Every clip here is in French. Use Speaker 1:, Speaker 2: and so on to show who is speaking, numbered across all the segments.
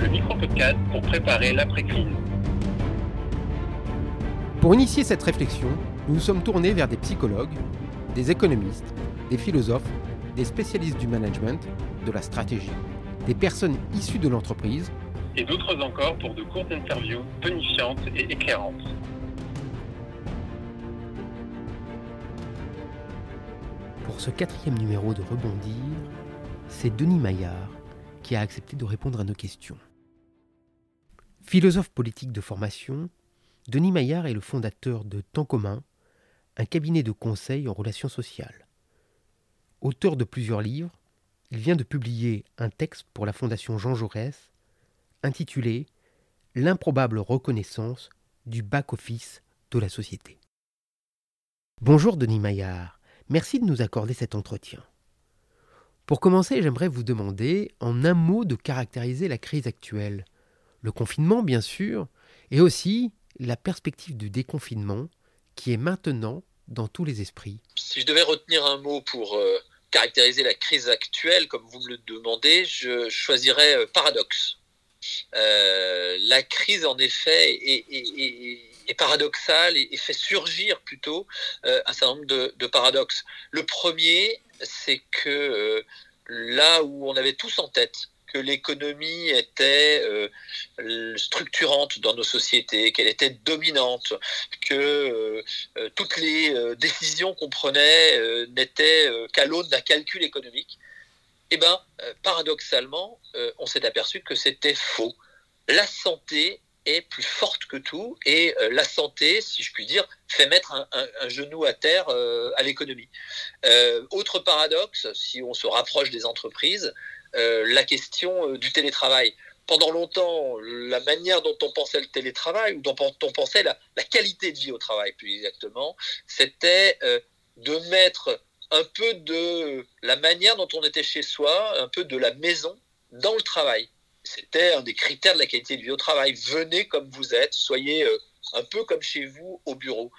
Speaker 1: le micro-podcast pour préparer l'après-crise.
Speaker 2: Pour initier cette réflexion, nous nous sommes tournés vers des psychologues, des économistes, des philosophes, des spécialistes du management, de la stratégie, des personnes issues de l'entreprise,
Speaker 1: et d'autres encore pour de courtes interviews tonifiantes et éclairantes.
Speaker 2: Pour ce quatrième numéro de Rebondir, c'est Denis Maillard qui a accepté de répondre à nos questions. Philosophe politique de formation, Denis Maillard est le fondateur de Temps commun, un cabinet de conseil en relations sociales. Auteur de plusieurs livres, il vient de publier un texte pour la Fondation Jean Jaurès intitulé L'improbable reconnaissance du back-office de la société. Bonjour Denis Maillard, merci de nous accorder cet entretien. Pour commencer, j'aimerais vous demander en un mot de caractériser la crise actuelle. Le confinement, bien sûr, et aussi la perspective du déconfinement qui est maintenant dans tous les esprits.
Speaker 3: Si je devais retenir un mot pour euh, caractériser la crise actuelle, comme vous me le demandez, je choisirais euh, paradoxe. Euh, la crise, en effet, est, paradoxale et, fait surgir plutôt un certain nombre de, paradoxes. Le premier, c'est que là où on avait tous en tête que l'économie était euh, structurante dans nos sociétés, qu'elle était dominante, que euh, euh, toutes les décisions qu'on prenait n'étaient qu'à l'aune d'un calcul économique, eh euh, paradoxalement, on s'est aperçu que c'était faux. La santé est plus forte que tout et la santé, si je puis dire, fait mettre un, genou à terre à l'économie. Autre paradoxe, si on se rapproche des entreprises, la question euh, du télétravail. Pendant longtemps, la manière dont on pensait le télétravail, ou dont on pensait la, qualité de vie au travail, plus exactement, c'était euh, de mettre un peu de la manière dont on était chez soi, un peu de la maison dans le travail. C'était un des critères de la qualité de vie au travail. Venez comme vous êtes, soyez euh, un peu comme chez vous au bureau.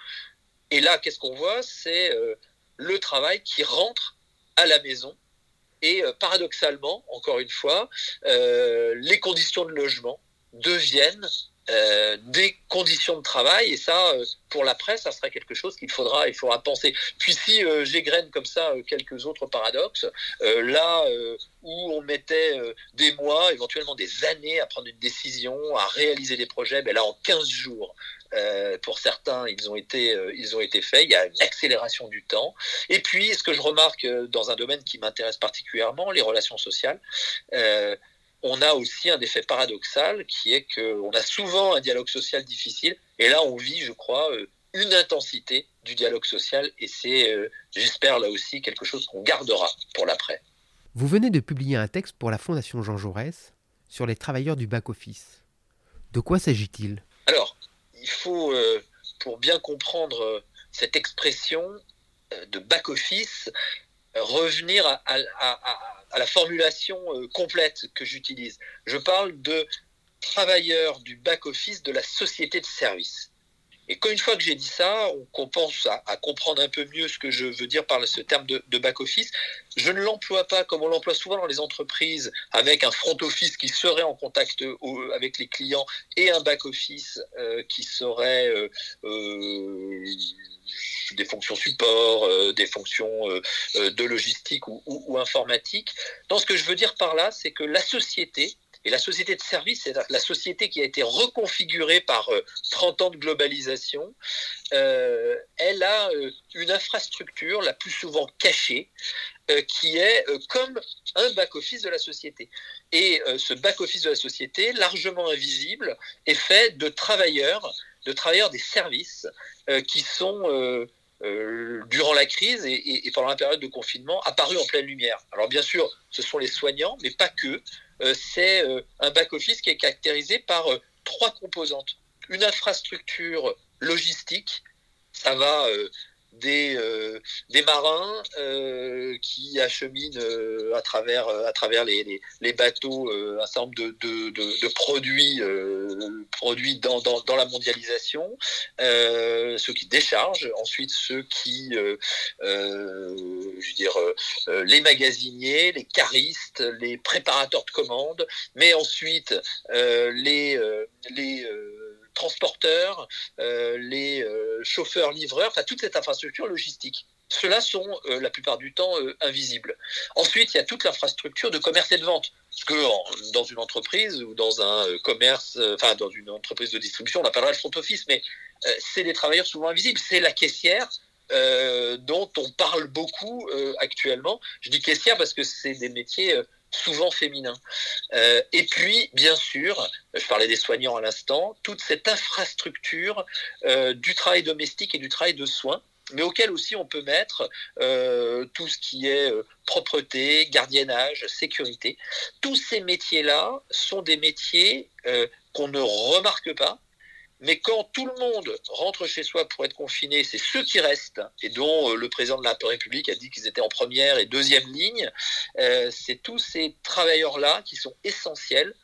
Speaker 3: Et là, qu'est-ce qu'on voit? C'est euh, le travail qui rentre à la maison. Et euh, paradoxalement, encore une fois, euh, les conditions de logement deviennent euh, des conditions de travail. Et ça, euh, pour la presse, ça serait quelque chose qu'il faudra, il faudra penser. Puis si euh, j'égrène comme ça euh, quelques autres paradoxes, là où on mettait des mois, éventuellement des années à prendre une décision, à réaliser des projets, ben là en 15 jours, pour certains, ils ont été, ils ont été faits. Il y a une accélération du temps. Et puis, ce que je remarque dans un domaine qui m'intéresse particulièrement, les relations sociales, on a aussi un effet paradoxal qui est qu'on a souvent un dialogue social difficile. Et là, on vit, je crois, euh, une intensité du dialogue social. Et c'est, euh, j'espère, là aussi quelque chose qu'on gardera pour l'après.
Speaker 2: Vous venez de publier un texte pour la Fondation Jean Jaurès sur les travailleurs du back-office. De quoi s'agit-il?
Speaker 3: Alors, il faut, euh, pour bien comprendre cette expression euh, de back-office, euh, revenir à, à- à- à- à la formulation euh, complète que j'utilise. Je parle de travailleurs du back-office de la société de service. Et quand une fois que j'ai dit ça, on, qu'on pense à, comprendre un peu mieux ce que je veux dire par ce terme de, back-office, je ne l'emploie pas comme on l'emploie souvent dans les entreprises, avec un front-office qui serait en contact au- avec les clients et un back-office euh, qui serait euh, euh, des fonctions support, euh, des fonctions euh, euh, de logistique ou, ou- ou informatique. Donc, ce que je veux dire par là, c'est que la société, et la société de service, c'est la société qui a été reconfigurée par euh, 30 ans de globalisation, euh, elle a euh, une infrastructure, la plus souvent cachée, euh, qui est euh, comme un back-office de la société. Et euh, ce back-office de la société, largement invisible, est fait de travailleurs, de travailleurs des services euh, qui sont euh, durant la crise et, pendant la période de confinement, apparu en pleine lumière. Alors bien sûr, ce sont les soignants, mais pas que. C'est un back-office qui est caractérisé par trois composantes. Une infrastructure logistique, ça va des, euh, des marins euh, qui acheminent euh, à travers, à travers les, bateaux un certain nombre de, produits, produits dans, dans, dans, la mondialisation, ceux qui déchargent, ensuite ceux qui, je veux dire, les magasiniers, les caristes, les préparateurs de commandes, mais ensuite les, les transporteurs, euh, les euh, chauffeurs, livreurs, enfin toute cette infrastructure logistique. Ceux-là sont euh, la plupart du temps invisibles. Ensuite, il y a toute l'infrastructure de commerce et de vente. Parce que dans une entreprise ou dans un commerce, enfin dans une entreprise de distribution, on appellera le front office, mais c'est des travailleurs souvent invisibles. C'est la caissière, dont on parle beaucoup actuellement. Je dis caissière parce que c'est des métiers souvent féminin. Euh, et puis, bien sûr, je parlais des soignants à l'instant, toute cette infrastructure euh, du travail domestique et du travail de soins, mais auquel aussi on peut mettre euh, tout ce qui est propreté, gardiennage, sécurité. Tous ces métiers-là sont des métiers qu'on ne remarque pas, mais quand tout le monde rentre chez soi pour être confiné, c'est ceux qui restent, et dont euh, le président de la République a dit qu'ils étaient en première et deuxième ligne, euh, c'est tous ces travailleurs-là qui sont essentiels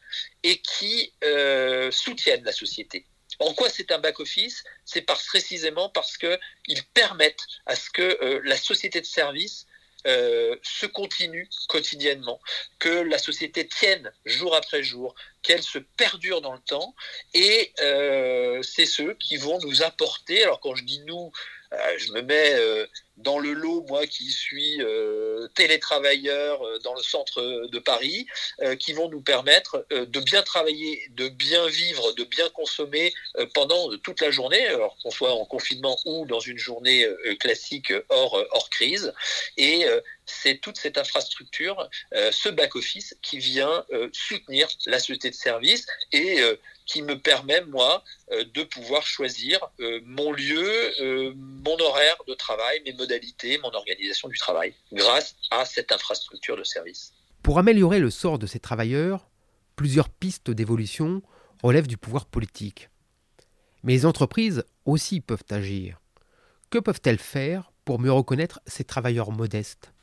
Speaker 3: et qui euh, soutiennent la société. En quoi c'est un back-office? C'est précisément parce qu'ils permettent à ce que la société de service euh, se continue quotidiennement, que la société tienne jour après jour, qu'elle se perdure dans le temps. Et euh, c'est ceux qui vont nous apporter, alors quand je dis nous, euh, je me mets dans le lot, moi qui suis euh, télétravailleur euh, dans le centre de Paris, euh, qui vont nous permettre de bien travailler, de bien vivre, de bien consommer pendant toute la journée, alors qu'on soit en confinement ou dans une journée classique hors, hors crise. Et c'est toute cette infrastructure, ce back-office qui vient soutenir la société de service et qui me permet, moi, de pouvoir choisir mon lieu, mon horaire de travail, mes modalités, mon organisation du travail, grâce à cette infrastructure de service.
Speaker 2: Pour améliorer le sort de ces travailleurs, plusieurs pistes d'évolution relèvent du pouvoir politique. Mais les entreprises aussi peuvent agir. Que peuvent-elles faire pour mieux reconnaître ces travailleurs modestes?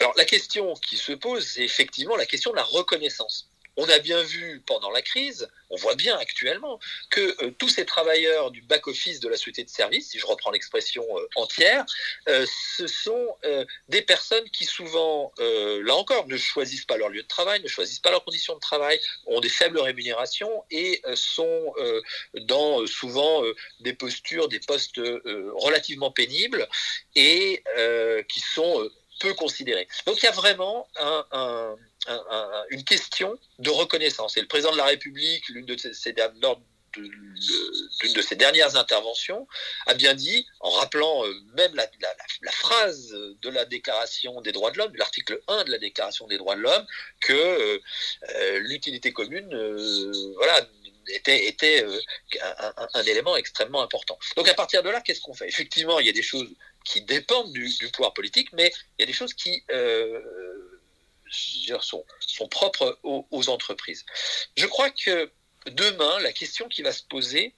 Speaker 3: Alors la question qui se pose, c'est effectivement la question de la reconnaissance. On a bien vu pendant la crise, on voit bien actuellement, que euh, tous ces travailleurs du back-office de la société de service, si je reprends l'expression euh, entière, euh, ce sont des personnes qui souvent, là encore, ne choisissent pas leur lieu de travail, ne choisissent pas leurs conditions de travail, ont des faibles rémunérations et sont dans souvent des postures, des postes relativement pénibles et qui sont peu considérés. Donc il y a vraiment un une question de reconnaissance. Et le président de la République, l'une de ses, lors d'une de ses dernières interventions, a bien dit, en rappelant euh, même la, phrase de la Déclaration des droits de l'homme, de l'article 1 de la Déclaration des droits de l'homme, que euh, euh, l'utilité commune voilà, était un, élément extrêmement important. Donc à partir de là, qu'est-ce qu'on fait? Effectivement, il y a des choses qui dépendent du, pouvoir politique, mais il y a des choses qui sont, sont propres aux, entreprises. Je crois que demain, la question qui va se poser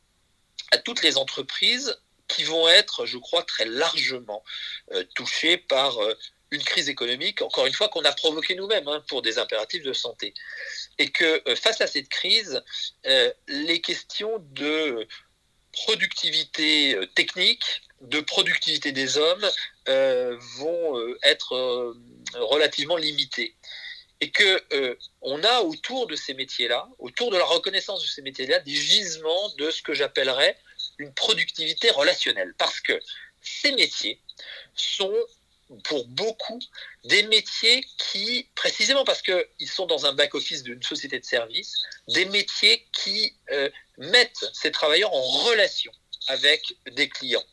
Speaker 3: à toutes les entreprises qui vont être, je crois, très largement euh, touchées par euh, une crise économique, encore une fois, qu'on a provoquée nous-mêmes hein, pour des impératifs de santé. Et que euh, face à cette crise, les questions de productivité technique, de productivité des hommes vont être relativement limitées et que euh, on a autour de ces métiers-là, autour de la reconnaissance de ces métiers-là, des gisements de ce que j'appellerais une productivité relationnelle, parce que ces métiers sont pour beaucoup des métiers qui, précisément parce qu'ils sont dans un back-office d'une société de service, des métiers qui euh, mettent ces travailleurs en relation avec des clients.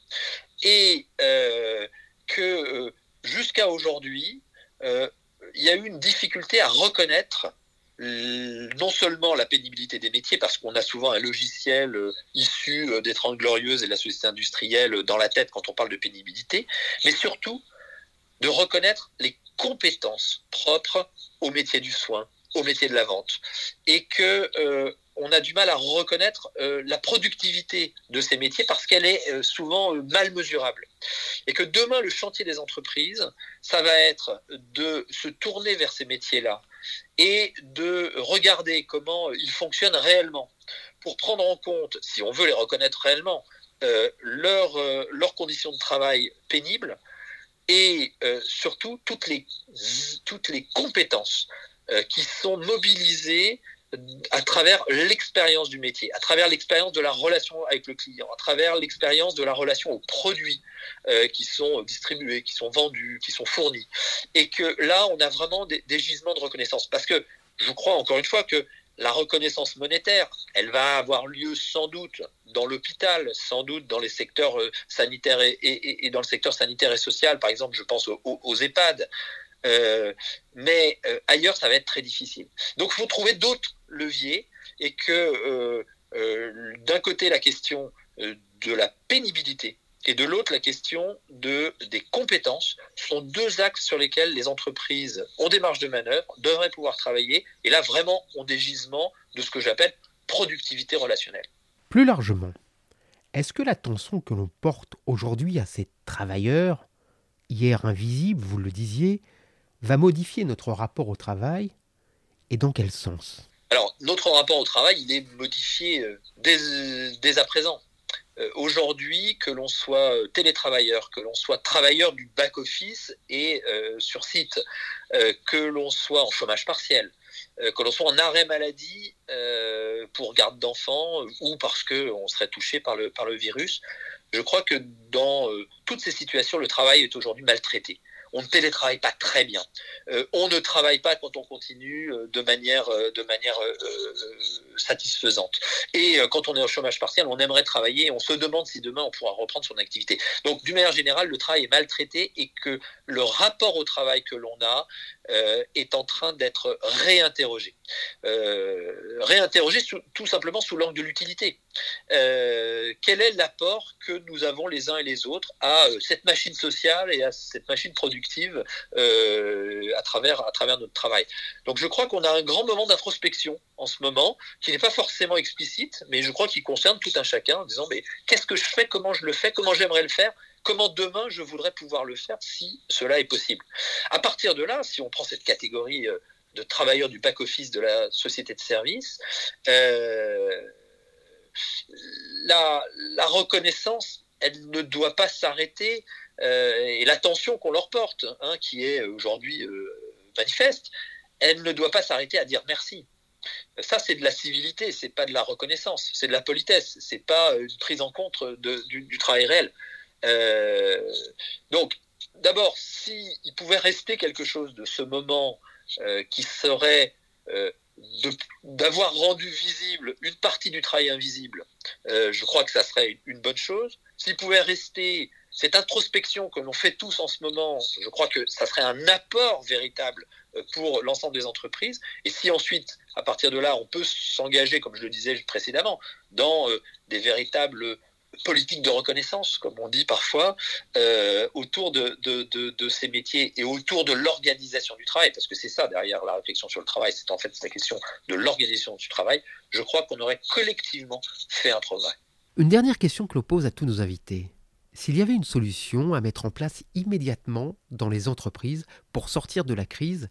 Speaker 3: Et euh, que jusqu'à aujourd'hui, il y a eu une difficulté à reconnaître non seulement la pénibilité des métiers, parce qu'on a souvent un logiciel euh, issu euh, des Trente Glorieuses et de la société industrielle dans la tête quand on parle de pénibilité, mais surtout de reconnaître les compétences propres au métier du soin, au métier de la vente, et que euh, on a du mal à reconnaître la productivité de ces métiers parce qu'elle est souvent mal mesurable. Et que demain, le chantier des entreprises, ça va être de se tourner vers ces métiers-là, et de regarder comment ils fonctionnent réellement pour prendre en compte, si on veut les reconnaître réellement, euh, euh, leurs conditions de travail pénibles et euh, surtout toutes les compétences qui sont mobilisées à travers l'expérience du métier, à travers l'expérience de la relation avec le client, à travers l'expérience de la relation aux produits euh, qui sont distribués, qui sont vendus, qui sont fournis. Et que là, on a vraiment des, gisements de reconnaissance. Parce que je crois encore une fois que la reconnaissance monétaire, elle va avoir lieu sans doute dans l'hôpital, sans doute dans les secteurs euh, sanitaires et, dans le secteur sanitaire et social. Par exemple, je pense aux, aux EHPAD. Euh, mais euh, ailleurs, ça va être très difficile. Donc, il faut trouver d'autres leviers et que euh, d'un côté, la question de la pénibilité et de l'autre, la question de, des compétences sont deux axes sur lesquels les entreprises ont des marges de manœuvre, devraient pouvoir travailler, et là, vraiment, ont des gisements de ce que j'appelle productivité relationnelle.
Speaker 2: Plus largement, est-ce que l'attention que l'on porte aujourd'hui à ces travailleurs, hier invisibles, vous le disiez, va modifier notre rapport au travail et dans quel sens?
Speaker 3: Alors, notre rapport au travail, il est modifié euh, dès, à présent. Euh, aujourd'hui, que l'on soit euh, télétravailleur, que l'on soit travailleur du back-office et sur site, que l'on soit en chômage partiel, que l'on soit en arrêt maladie pour garde d'enfants ou parce qu'on serait touché par le, par le virus, je crois que dans toutes ces situations, le travail est aujourd'hui maltraité on ne télétravaille pas très bien. Euh, on ne travaille pas quand on continue euh, de manière, euh, satisfaisante. Et quand on est au chômage partiel, on aimerait travailler. On se demande si demain on pourra reprendre son activité. Donc, d'une manière générale, le travail est maltraité et que le rapport au travail que l'on a est en train d'être réinterrogé. réinterrogé tout simplement sous l'angle de l'utilité. Quel est l'apport que nous avons les uns et les autres à cette machine sociale et à cette machine productive euh, à, travers, à travers notre travail? Donc je crois qu'on a un grand moment d'introspection en ce moment, qui n'est pas forcément explicite, mais je crois qu'il concerne tout un chacun en disant mais qu'est-ce que je fais, comment je le fais, comment j'aimerais le faire, comment demain je voudrais pouvoir le faire si cela est possible? À partir de là, si on prend cette catégorie euh, de travailleurs du back-office de la société de service, euh, la, reconnaissance, elle ne doit pas s'arrêter euh, et l'attention qu'on leur porte, hein, qui est aujourd'hui euh, manifeste, elle ne doit pas s'arrêter à dire merci. Ça, c'est de la civilité, c'est pas de la reconnaissance, c'est de la politesse, c'est pas une prise en compte du, travail réel. Euh, donc, d'abord, s'il pouvait rester quelque chose de ce moment qui serait d'avoir rendu visible une partie du travail invisible, je crois que ça serait une bonne chose. S'il pouvait rester cette introspection que l'on fait tous en ce moment, je crois que ça serait un apport véritable euh, pour l'ensemble des entreprises. Et si ensuite, à partir de là, on peut s'engager, comme je le disais précédemment, dans euh, des véritables politiques de reconnaissance, comme on dit parfois, euh, autour de, de, ces métiers et autour de l'organisation du travail, parce que c'est ça derrière la réflexion sur le travail, c'est en fait la question de l'organisation du travail, je crois qu'on aurait collectivement fait un progrès.
Speaker 2: Une dernière question que l'on pose à tous nos invités. S'il y avait une solution à mettre en place immédiatement dans les entreprises pour sortir de la crise,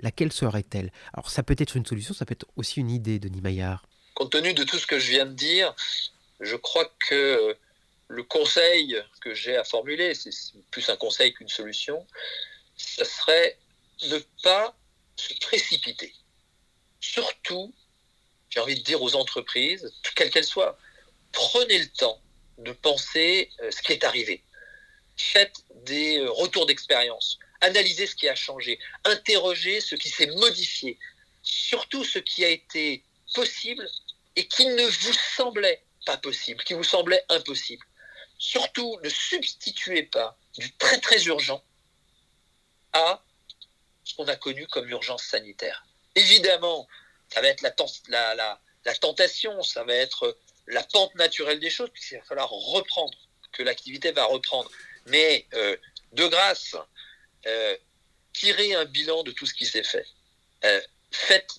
Speaker 2: laquelle serait-elle? Alors ça peut être une solution, ça peut être aussi une idée, Denis Maillard.
Speaker 3: Compte tenu de tout ce que je viens de dire, je crois que le conseil que j'ai à formuler, c'est plus un conseil qu'une solution, ce serait ne pas se précipiter. Surtout, j'ai envie de dire aux entreprises, quelles qu'elles soient, prenez le temps de penser euh, ce qui est arrivé. Faites des euh, retours d'expérience. Analysez ce qui a changé. Interrogez ce qui s'est modifié. Surtout ce qui a été possible et qui ne vous semblait pas possible, qui vous semblait impossible. Surtout, ne substituez pas du très très urgent à ce qu'on a connu comme urgence sanitaire. Évidemment, ça va être la, tentation, ça va être la pente naturelle des choses, puisqu'il va falloir reprendre, que l'activité va reprendre. Mais euh, de grâce, euh, tirez un bilan de tout ce qui s'est fait. Euh, faites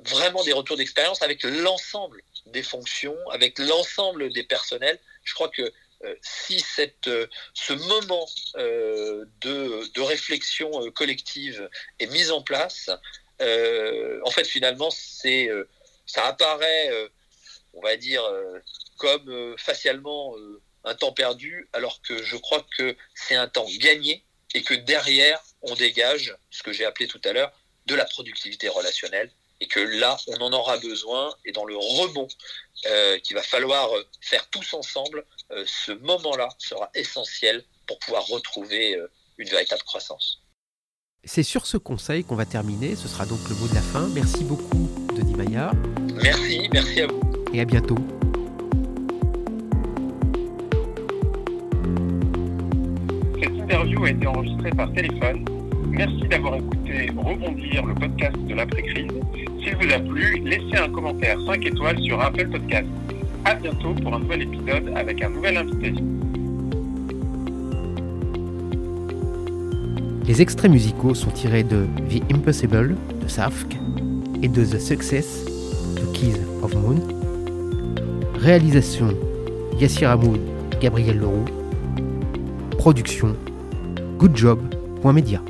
Speaker 3: vraiment des retours d'expérience avec l'ensemble des fonctions, avec l'ensemble des personnels. Je crois que euh, si cette, euh, ce moment euh, de, de, réflexion collective est mis en place, en fait, finalement, c'est, ça apparaît, on va dire, comme facialement un temps perdu, alors que je crois que c'est un temps gagné et que derrière, on dégage ce que j'ai appelé tout à l'heure de la productivité relationnelle et que là, on en aura besoin et dans le rebond euh, qu'il va falloir faire tous ensemble, euh, ce moment-là sera essentiel pour pouvoir retrouver euh, une véritable croissance.
Speaker 2: C'est sur ce conseil qu'on va terminer. Ce sera donc le mot de la fin. Merci beaucoup, Denis Maillard.
Speaker 3: Merci, merci à vous.
Speaker 2: Et à bientôt.
Speaker 1: Cette interview a été enregistrée par téléphone. Merci d'avoir écouté Rebondir, le podcast de l'après-crise. S'il vous a plu, laissez un commentaire 5 étoiles sur Apple Podcast. À bientôt pour un nouvel épisode avec un nouvel invité.
Speaker 2: Les extraits musicaux sont tirés de The Impossible de Safk et de The Success de Keys of Moon. Réalisation Yassir Hamoud, Gabriel Leroux. Production goodjob.media.